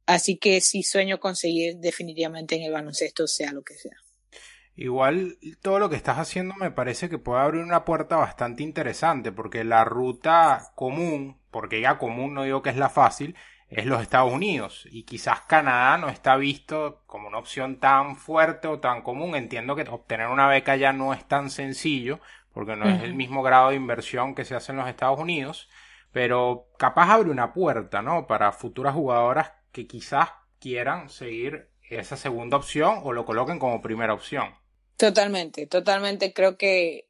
Así que sí sueño conseguir definitivamente en el baloncesto, sea lo que sea. Igual todo lo que estás haciendo me parece que puede abrir una puerta bastante interesante, porque la ruta común, porque ya común no digo que es la fácil, es los Estados Unidos y quizás Canadá no está visto como una opción tan fuerte o tan común. Entiendo que obtener una beca ya no es tan sencillo porque no es el mismo grado de inversión que se hace en los Estados Unidos, pero capaz abre una puerta, ¿no? Para futuras jugadoras que quizás quieran seguir esa segunda opción o lo coloquen como primera opción. Totalmente, totalmente. Creo que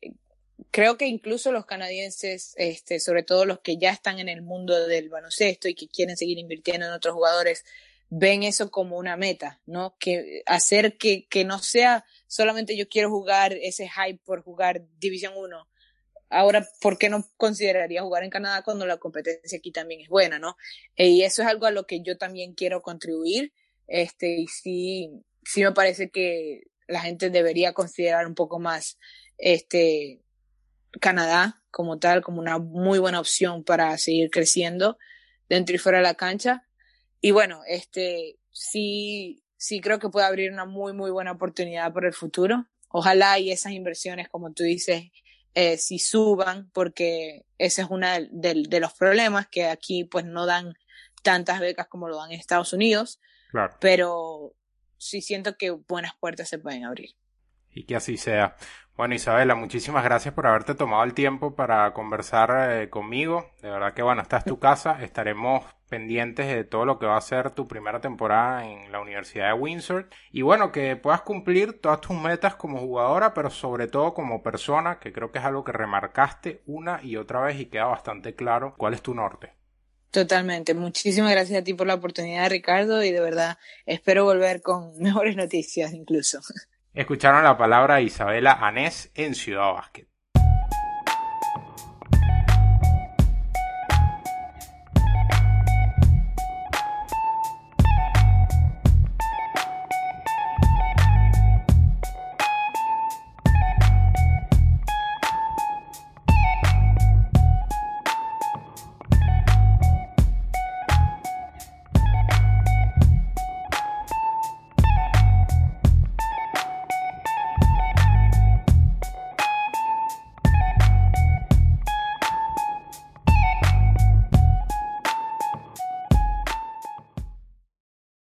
creo que incluso los canadienses, este, sobre todo los que ya están en el mundo del baloncesto y que quieren seguir invirtiendo en otros jugadores, ven eso como una meta, ¿no? Que hacer que, que no sea solamente yo quiero jugar ese hype por jugar División 1. Ahora, ¿por qué no consideraría jugar en Canadá cuando la competencia aquí también es buena, ¿no? Y eso es algo a lo que yo también quiero contribuir. Este, y sí, sí me parece que la gente debería considerar un poco más este Canadá como tal, como una muy buena opción para seguir creciendo dentro y fuera de la cancha. Y bueno, este sí, sí creo que puede abrir una muy, muy buena oportunidad para el futuro. Ojalá y esas inversiones, como tú dices, eh, si suban, porque ese es uno de, de, los problemas que aquí pues no dan tantas becas como lo dan en Estados Unidos. Claro. Pero sí siento que buenas puertas se pueden abrir. Y que así sea. Bueno, Isabela, muchísimas gracias por haberte tomado el tiempo para conversar eh, conmigo. De verdad que, bueno, esta es tu casa. Estaremos pendientes de todo lo que va a ser tu primera temporada en la Universidad de Windsor. Y bueno, que puedas cumplir todas tus metas como jugadora, pero sobre todo como persona, que creo que es algo que remarcaste una y otra vez y queda bastante claro cuál es tu norte. Totalmente. Muchísimas gracias a ti por la oportunidad, Ricardo, y de verdad espero volver con mejores noticias incluso. Escucharon la palabra Isabela Anés en Ciudad Básquet.